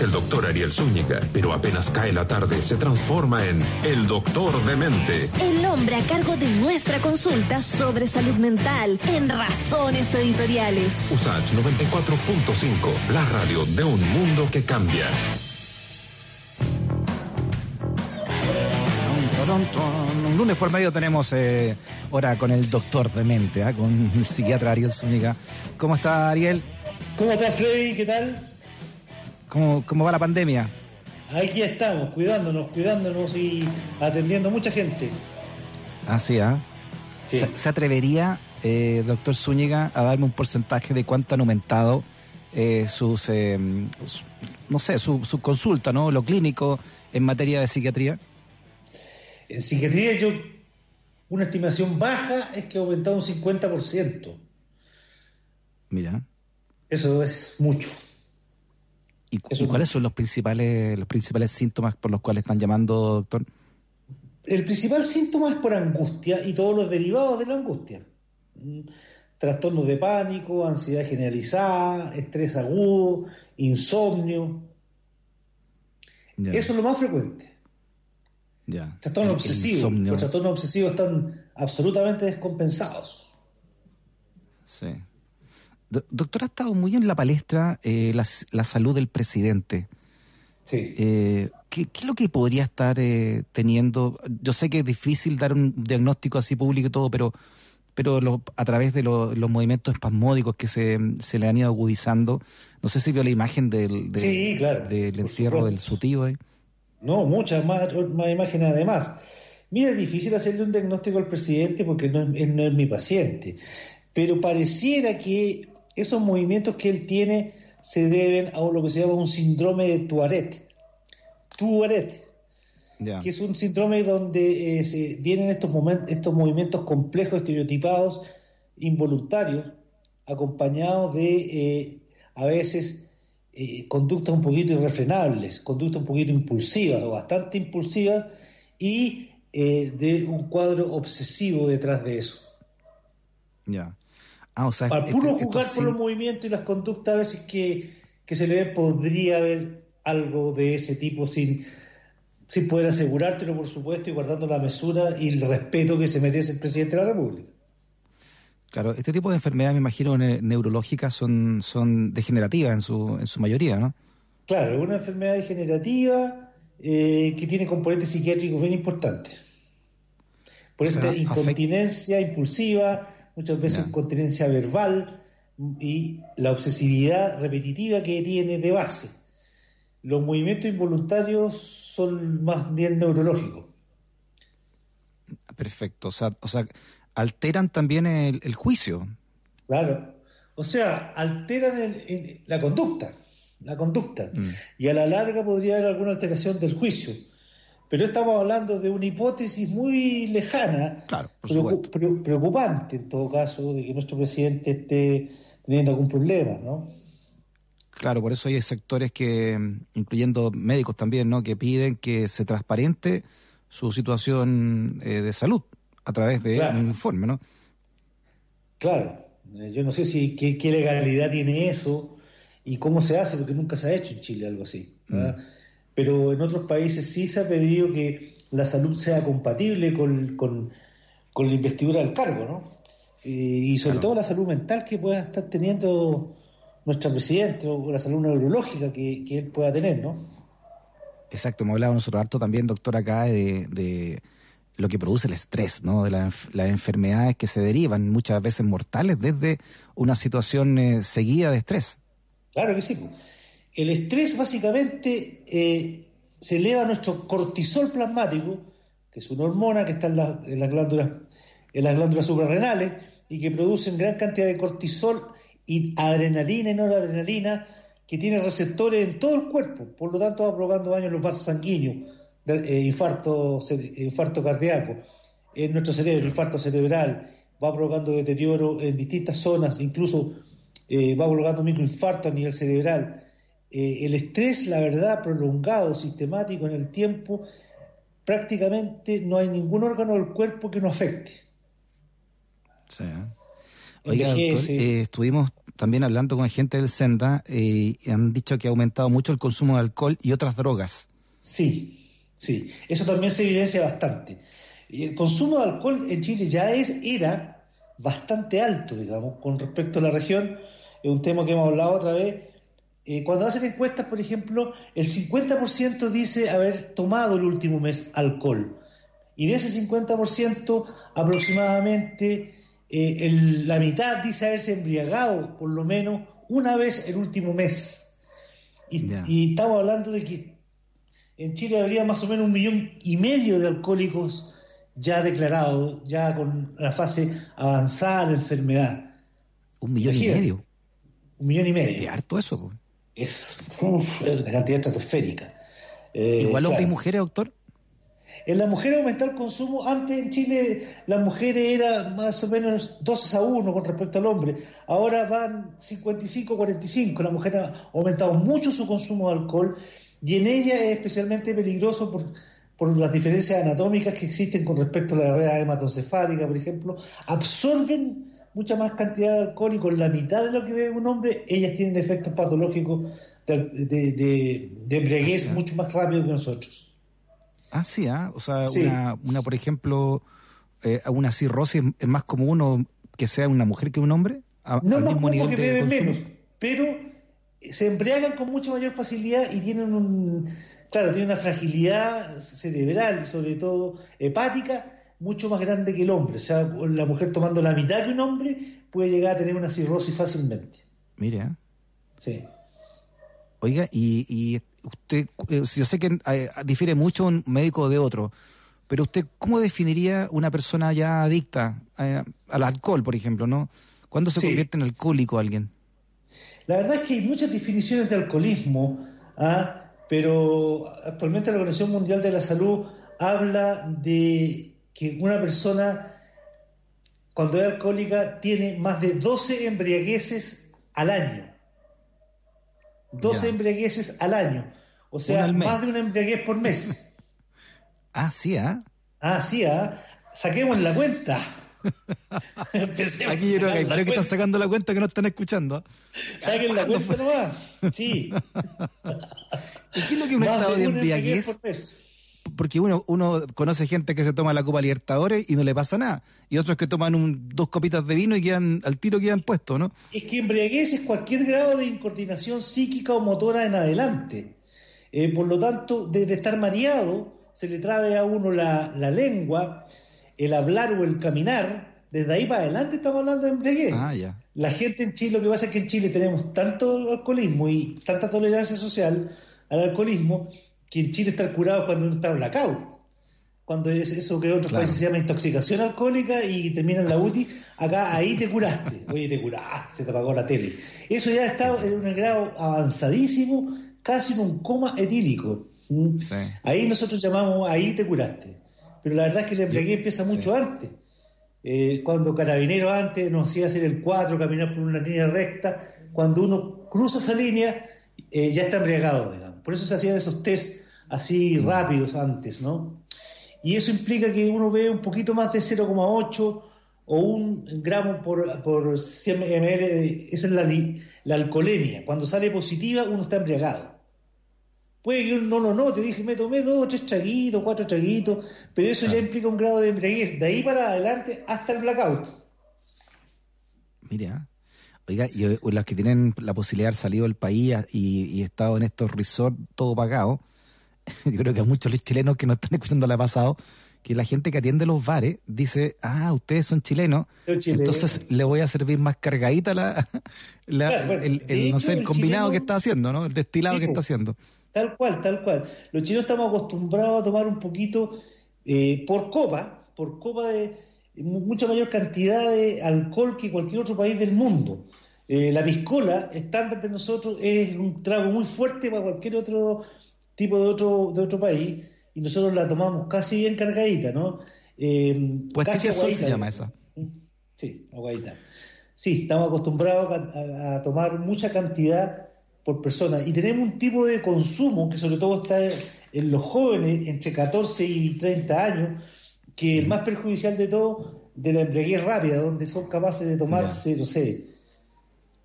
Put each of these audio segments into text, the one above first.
el doctor Ariel Zúñiga, pero apenas cae la tarde se transforma en el doctor de mente. El hombre a cargo de nuestra consulta sobre salud mental en Razones Editoriales. USACH 94.5, la radio de un mundo que cambia. Un lunes por medio tenemos eh, hora con el doctor de mente, ¿ah? con el psiquiatra Ariel Zúñiga. ¿Cómo está Ariel? ¿Cómo está Freddy? ¿Qué tal? ¿Cómo, cómo va la pandemia? Aquí estamos, cuidándonos, cuidándonos y atendiendo a mucha gente. Ah, sí, ¿ah? ¿Se, atrevería, eh, doctor Zúñiga, a darme un porcentaje de cuánto han aumentado eh, sus, eh, no sé, su, su consulta, ¿no? Lo clínico en materia de psiquiatría. En psiquiatría yo, una estimación baja es que ha aumentado un 50%. Mira. Eso es mucho. ¿Y, cuáles son los principales, los principales síntomas por los cuales están llamando, doctor? El principal síntoma es por angustia y todos los derivados de la angustia. Mm, trastornos de pánico, ansiedad generalizada, estrés agudo, insomnio. Eso es lo más frecuente. Trastornos obsesivos. Los trastornos obsesivos están absolutamente descompensados. Sí. Doctor, ha estado muy en la palestra eh, la, salud del presidente. Sí. Eh, ¿qué, es lo que podría estar eh, teniendo? Yo sé que es difícil dar un diagnóstico así público y todo, pero, pero a través de los movimientos espasmódicos que se, se, le han ido agudizando, no sé si vio la imagen del, del entierro del su tío. No, muchas más, más imágenes además. Mira, es difícil hacerle un diagnóstico al presidente porque no, él no es mi paciente, pero pareciera que esos movimientos que él tiene se deben a lo que se llama un síndrome de Tuaret. Tuaret, que es un síndrome donde eh, se vienen estos, momentos, estos movimientos complejos, estereotipados, involuntarios, acompañados de, eh, a veces, eh, conductas un poquito irrefrenables, conductas un poquito impulsivas o bastante impulsivas y de un cuadro obsesivo detrás de eso. Ya. Ah, Para puro jugar por los movimientos y las conductas a veces que, se le ve, podría haber algo de ese tipo sin, sin poder asegurártelo, por supuesto, y guardando la mesura y el respeto que se merece el presidente de la República. Claro, este tipo de enfermedades, me imagino, neurológicas son, son degenerativas en su, en su mayoría, ¿no? Claro, es una enfermedad degenerativa eh, que tiene componentes psiquiátricos bien importantes. Por esta incontinencia impulsiva, muchas veces incontinencia verbal y la obsesividad repetitiva que tiene de base. Los movimientos involuntarios son más bien neurológicos. Perfecto, o sea, o sea alteran también el, juicio. Claro, o sea, alteran la conducta, la conducta, mm. y a la larga podría haber alguna alteración del juicio pero estamos hablando de una hipótesis muy lejana, preocupante en todo caso, de que nuestro presidente esté teniendo algún problema, ¿no? Claro, por eso hay sectores que, incluyendo médicos también, ¿no? que piden que se transparente su situación eh, de salud a través de un informe, ¿no? Claro, eh, yo no sé si qué, legalidad tiene eso y cómo se hace, porque nunca se ha hecho en Chile algo así. ¿verdad? Mm pero en otros países sí se ha pedido que la salud sea compatible con, la investidura del cargo, ¿no? Eh, y sobre todo la salud mental que pueda estar teniendo nuestra presidenta o la salud neurológica que, él pueda tener, ¿no? Exacto, hemos hablado nosotros harto también, doctor, acá de, lo que produce el estrés, ¿no? De las enfermedades que se derivan, muchas veces mortales, desde una situación eh, seguida de estrés. Claro que sí. El estrés básicamente eh, se eleva nuestro cortisol plasmático, que es una hormona que está en, las glándulas, en las glándulas suprarrenales y que produce gran cantidad de cortisol y adrenalina y noradrenalina que tiene receptores en todo el cuerpo, por lo tanto va provocando daño en los vasos sanguíneos, eh, infarto, infarto cardíaco, en nuestro cerebro, infarto cerebral, va provocando deterioro en distintas zonas, incluso eh, va provocando microinfarto a nivel cerebral. Eh, el estrés, la verdad, prolongado, sistemático en el tiempo, prácticamente no hay ningún órgano del cuerpo que no afecte. Sí. Oiga, doctor, eh, estuvimos también hablando con gente del Senda, eh, han dicho que ha aumentado mucho el consumo de alcohol y otras drogas. Sí, sí, eso también se evidencia bastante. Y el consumo de alcohol en Chile ya es, era bastante alto, digamos, con respecto a la región. Es un tema que hemos hablado otra vez. Eh, cuando hacen encuestas, por ejemplo, el 50% dice haber tomado el último mes alcohol. Y de ese 50%, aproximadamente eh, la mitad dice haberse embriagado por lo menos una vez el último mes. Y, estamos hablando de que en Chile habría más o menos un millón y medio de alcohólicos ya declarados, ya con la fase avanzada de la enfermedad. Un millón y medio. Un millón y medio. Es harto eso. Es una cantidad estratosférica. Eh, ¿Igual hombres y mujeres, doctor? En la mujer aumentó el consumo, antes en Chile las mujeres era más o menos 12 a 1 con respecto al hombre, ahora van 55-45, la mujer ha aumentado mucho su consumo de alcohol y en ella es especialmente peligroso por, por las diferencias anatómicas que existen con respecto a la diarrea hematocefálica, por ejemplo, absorben mucha más cantidad de alcohol y con la mitad de lo que bebe un hombre, ellas tienen efectos patológicos de, de, embriaguez mucho más rápido que nosotros. Ah, sí, ¿ah? O sea, Una, una, por ejemplo, eh, una cirrosis es más común que sea una mujer que un hombre. no al mismo nivel que de menos, pero se embriagan con mucha mayor facilidad y tienen un, claro, tienen una fragilidad cerebral, sobre todo hepática, mucho más grande que el hombre. O sea, la mujer tomando la mitad que un hombre puede llegar a tener una cirrosis fácilmente. Mire, ¿eh? Sí. Oiga, y usted, eh, yo sé que eh, difiere mucho un médico de otro, pero usted, ¿cómo definiría una persona ya adicta al alcohol, por ejemplo, no? ¿Cuándo se convierte en alcohólico alguien? La verdad es que hay muchas definiciones de alcoholismo, ¿ah? pero actualmente la Organización Mundial de la Salud habla de que una persona, cuando es alcohólica, tiene más de 12 embriagueces al año. 12 embriagueces al año. O sea, más de una embriaguez por mes. ah, sí, ¿ah? Ah, sí, ¿ah? Saquemos la cuenta. Aquí yo creo que hay varios que están sacando la cuenta que no están escuchando. Saquen la cuenta nomás. Sí. ¿Y qué es lo que un estado de embriaguez? Porque uno, uno conoce gente que se toma la Copa Libertadores y no le pasa nada, y otros que toman un, dos copitas de vino y quedan al tiro quedan puestos, ¿no? Es que embriaguez es cualquier grado de incoordinación psíquica o motora en adelante. Eh, por lo tanto, desde estar mareado, se le trabe a uno la, la, lengua, el hablar o el caminar, desde ahí para adelante estamos hablando de embriaguez. Ah, ya. La gente en Chile, lo que pasa es que en Chile tenemos tanto alcoholismo y tanta tolerancia social al alcoholismo que en Chile estar curado cuando uno está blackout. Cuando es eso que en otros países se llama intoxicación alcohólica y termina en la UTI, acá ahí te curaste. Oye, te curaste, se te apagó la tele. Eso ya está en un grado avanzadísimo, casi en un coma etílico. ¿Mm? Ahí nosotros llamamos, ahí te curaste. Pero la verdad es que el embriaguez empieza mucho antes. Eh, cuando Carabinero antes nos hacía hacer el 4, caminar por una línea recta, cuando uno cruza esa línea, eh, ya está embriagado, digamos. Por eso se hacían esos test así rápidos antes, ¿no? Y eso implica que uno ve un poquito más de 0,8 o un gramo por, por 100 ml, esa es la, la alcoholemia. Cuando sale positiva, uno está embriagado. Puede que uno no lo note, dije, me tomé dos, tres chaguitos, cuatro chaguitos, pero eso ya implica un grado de embriaguez, de ahí para adelante hasta el blackout. Mira, oiga, y eh, las que tienen la posibilidad de haber salido del país y, y estado en estos resorts todo pagado, yo creo que a muchos chilenos que nos están escuchando le ha pasado, que la gente que atiende los bares dice, ah, ustedes son chilenos, entonces le voy a servir más cargadita la, el, no sé, el, combinado que está haciendo, ¿no? El destilado que está haciendo. Tal cual, tal cual. Los chilenos estamos acostumbrados a tomar un poquito eh, por copa, por copa de mucha mayor cantidad de alcohol que cualquier otro país del mundo. Eh, la piscola, estándar de nosotros, es un trago muy fuerte para cualquier otro tipo de otro, de otro país y nosotros la tomamos casi bien cargadita, ¿no? Eh, pues casi se llama esa. Sí, aguadita. Sí, estamos acostumbrados a, tomar mucha cantidad por persona y tenemos un tipo de consumo que sobre todo está en los jóvenes entre 14 y 30 años, que es el más perjudicial de todo de la embriaguez rápida, donde son capaces de tomarse, no sé,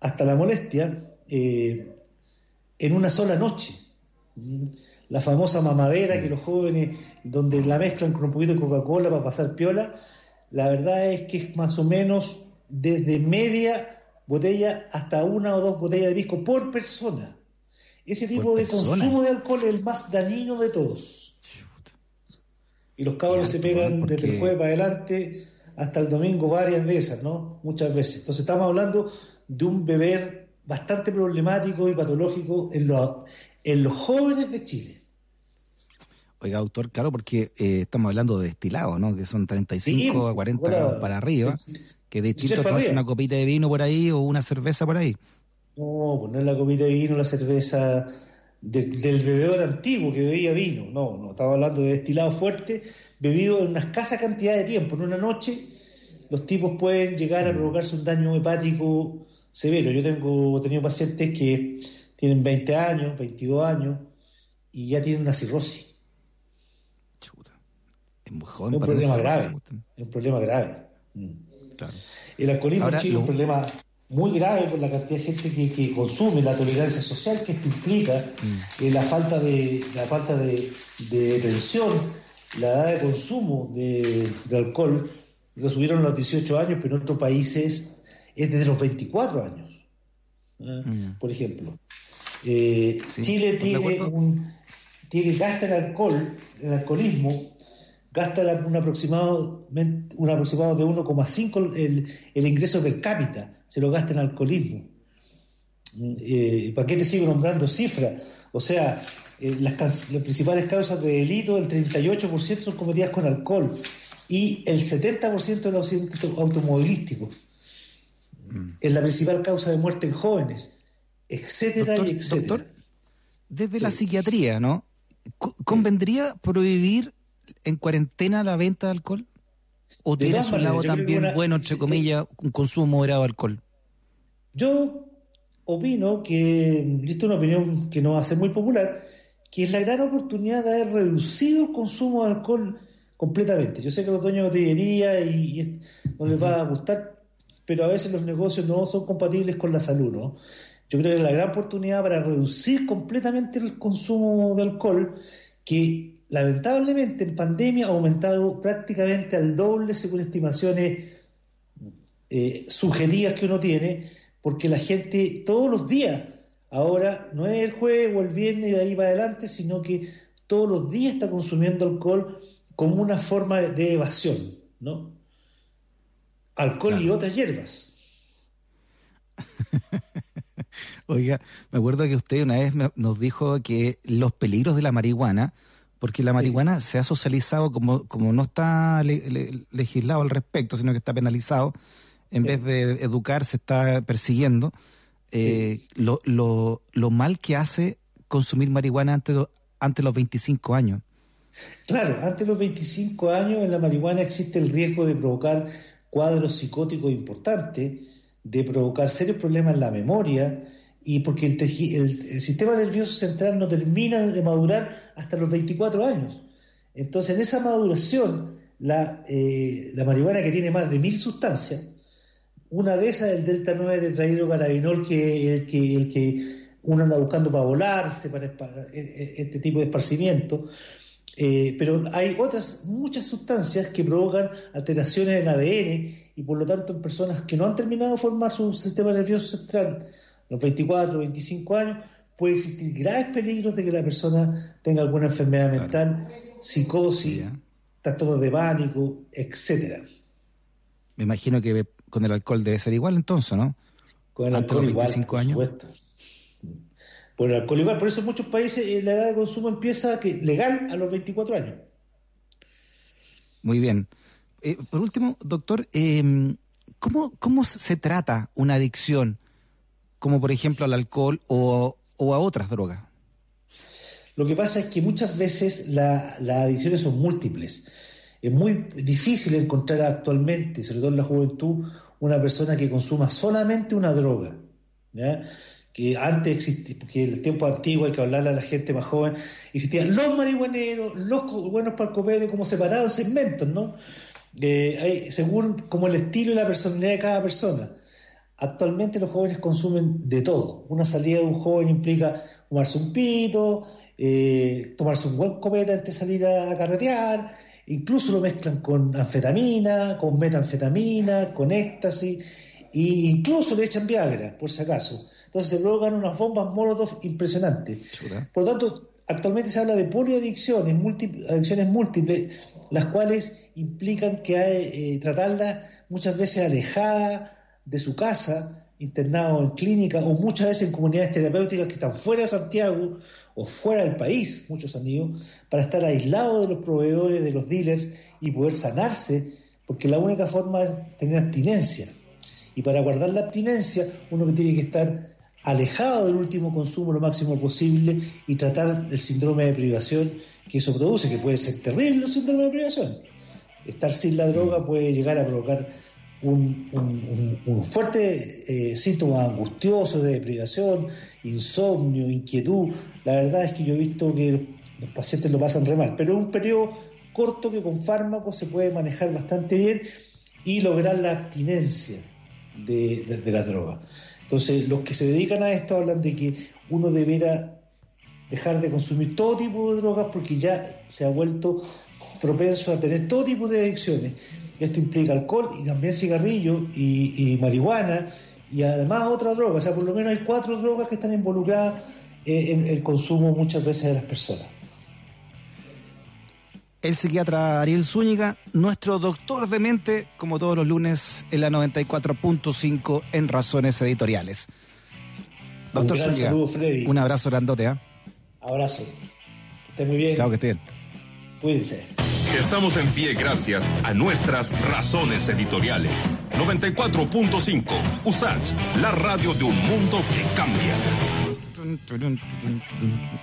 hasta la molestia en una sola noche. La famosa mamadera que los jóvenes, donde la mezclan con un poquito de Coca-Cola para pasar piola, la verdad es que es más o menos desde media botella hasta una o dos botellas de pisco por persona. Ese tipo de consumo de alcohol es el más dañino de todos. Y los cabros se pegan desde el jueves para adelante hasta el domingo varias veces, ¿no? Muchas veces. Entonces estamos hablando de un beber bastante problemático y patológico en los, en los jóvenes de Chile. Oiga, doctor, claro, porque eh, estamos hablando de destilado, ¿no? Que son 35 a 40 grados para arriba. Que de chiste tomas una copita de vino por ahí o una cerveza por ahí. No, pues no es la copita de vino, la cerveza del bebedor antiguo que bebía vino. No, no, estaba hablando de destilado fuerte, bebido en una escasa cantidad de tiempo. En una noche, los tipos pueden llegar a mm. provocarse un daño hepático severo. Yo tengo tenido pacientes que tienen 20 años, 22 años y ya tienen una cirrosis. Chuta. Es muy joven. Es un problema grave. Es un problema grave. Mm. El alcoholismo en Chile es un problema muy grave por la cantidad de gente que, consume, la tolerancia social que esto implica, mm. eh, la falta de la falta de, de la edad de consumo de, alcohol, lo subieron a los 18 años, pero en otros países es desde los 24 años, ¿eh? mm. por ejemplo. Eh, Chile tiene un tiene gasta el alcohol, el alcoholismo, gasta un aproximado, un aproximado de 1,5 el, el ingreso per cápita se lo gasta en alcoholismo. Eh, ¿Para qué te sigo nombrando cifras? O sea, eh, las, principales causas de delito, el 38% son cometidas con alcohol y el 70% de los accidentes automovilísticos. Mm. Es la principal causa de muerte en jóvenes, etcétera y etcétera. desde la psiquiatría, ¿no? ¿Convendría prohibir en cuarentena la venta de alcohol? ¿O tiene su lado también bueno, entre comillas, un consumo moderado de alcohol? Yo opino que, y esto es una opinión que no va a ser muy popular, que es la gran oportunidad de haber reducido el consumo de alcohol completamente. Yo sé que los dueños de botillería y, no les va a gustar, pero a veces los negocios no son compatibles con la salud, ¿no? Yo creo que es la gran oportunidad para reducir completamente el consumo de alcohol, que lamentablemente en pandemia ha aumentado prácticamente al doble según estimaciones eh, sugeridas que uno tiene, porque la gente todos los días, ahora no es el jueves o el viernes y de ahí para adelante, sino que todos los días está consumiendo alcohol como una forma de evasión, ¿no? Alcohol y otras hierbas. Oiga, me acuerdo que usted una vez nos dijo que los peligros de la marihuana, porque la marihuana se ha socializado como, como no está legislado al respecto, sino que está penalizado, en vez de educar, se está persiguiendo. Eh, lo, lo, lo, mal que hace consumir marihuana antes, antes de los 25 años. Claro, antes de los 25 años en la marihuana existe el riesgo de provocar cuadros psicóticos importantes, de provocar serios problemas en la memoria, y porque el, sistema nervioso central no termina de madurar hasta los 24 años. Entonces, en esa maduración, la, eh, la marihuana que tiene más de mil sustancias, una de esas es el delta 9 tetrahidrocarabinol, que el que, el que uno anda buscando para volarse, para e, e, este tipo de esparcimiento. Eh, pero hay otras muchas sustancias que provocan alteraciones en ADN y por lo tanto en personas que no han terminado de formar su sistema nervioso central, los 24, 25 años, puede existir graves peligros de que la persona tenga alguna enfermedad mental, psicosis, trastornos de pánico, etcétera. Me imagino que con el alcohol debe ser igual entonces, ¿no? Con el alcohol igual, por años. Supuesto. Por el alcohol igual, por eso en muchos países eh, la edad de consumo empieza que, legal a los 24 años. Muy bien. Eh, por último, doctor, em, ¿cómo, ¿cómo se trata una adicción, como por ejemplo al alcohol o, a otras drogas? Lo que pasa es que muchas veces las adicciones son múltiples. Es muy difícil encontrar actualmente, sobre todo en la juventud, una persona que consuma solamente una droga. que antes existía, porque en el tiempo antiguo hay que hablarle a la gente más joven, existían los marihuaneros, los buenos palcopedes como separados segmentos, ¿no? Eh, según como el estilo y la personalidad de cada persona. Actualmente los jóvenes consumen de todo. Una salida de un joven implica fumarse un pito, eh, tomarse un buen copete antes de salir a, carretear, incluso lo mezclan con anfetamina, con metanfetamina, con éxtasis, e incluso le echan Viagra, por si acaso. Entonces se provocan unas bombas Molotov impresionantes. Por lo tanto, actualmente se habla de poliadicciones, adicciones múltiples, las cuales implican que hay, eh, tratarlas muchas veces alejadas de su casa, internado en clínica o muchas veces en comunidades terapéuticas que están fuera de Santiago o fuera del país, muchos han ido, para estar aislados de los proveedores, de los dealers y poder sanarse, porque la única forma es tener abstinencia. Y para guardar la abstinencia, uno tiene que estar alejado del último consumo lo máximo posible y tratar el síndrome de privación que eso produce, que puede ser terrible el síndrome de privación. Estar sin la droga puede llegar a provocar un, fuerte eh, síntoma angustioso de deprivación, insomnio, inquietud. La verdad es que yo he visto que los pacientes lo pasan re mal, pero es un periodo corto que con fármacos se puede manejar bastante bien y lograr la abstinencia de la droga. Entonces, los que se dedican a esto hablan de que uno deberá dejar de consumir todo tipo de drogas porque ya se ha vuelto propenso a tener todo tipo de adicciones. Esto implica alcohol y también cigarrillo y, marihuana y además otra droga. O sea, por lo menos hay cuatro drogas que están involucradas en el consumo muchas veces de las personas el psiquiatra Ariel Zúñiga, nuestro doctor de mente, como todos los lunes en la 94.5 en Razones Editoriales. Doctor un Zúñiga, un abrazo grandote, ¿ah? Abrazo. Que esté muy bien. Chao, que estén. Cuídense. Estamos en pie gracias a nuestras razones editoriales. 94.5 USACH, la radio de un mundo que cambia.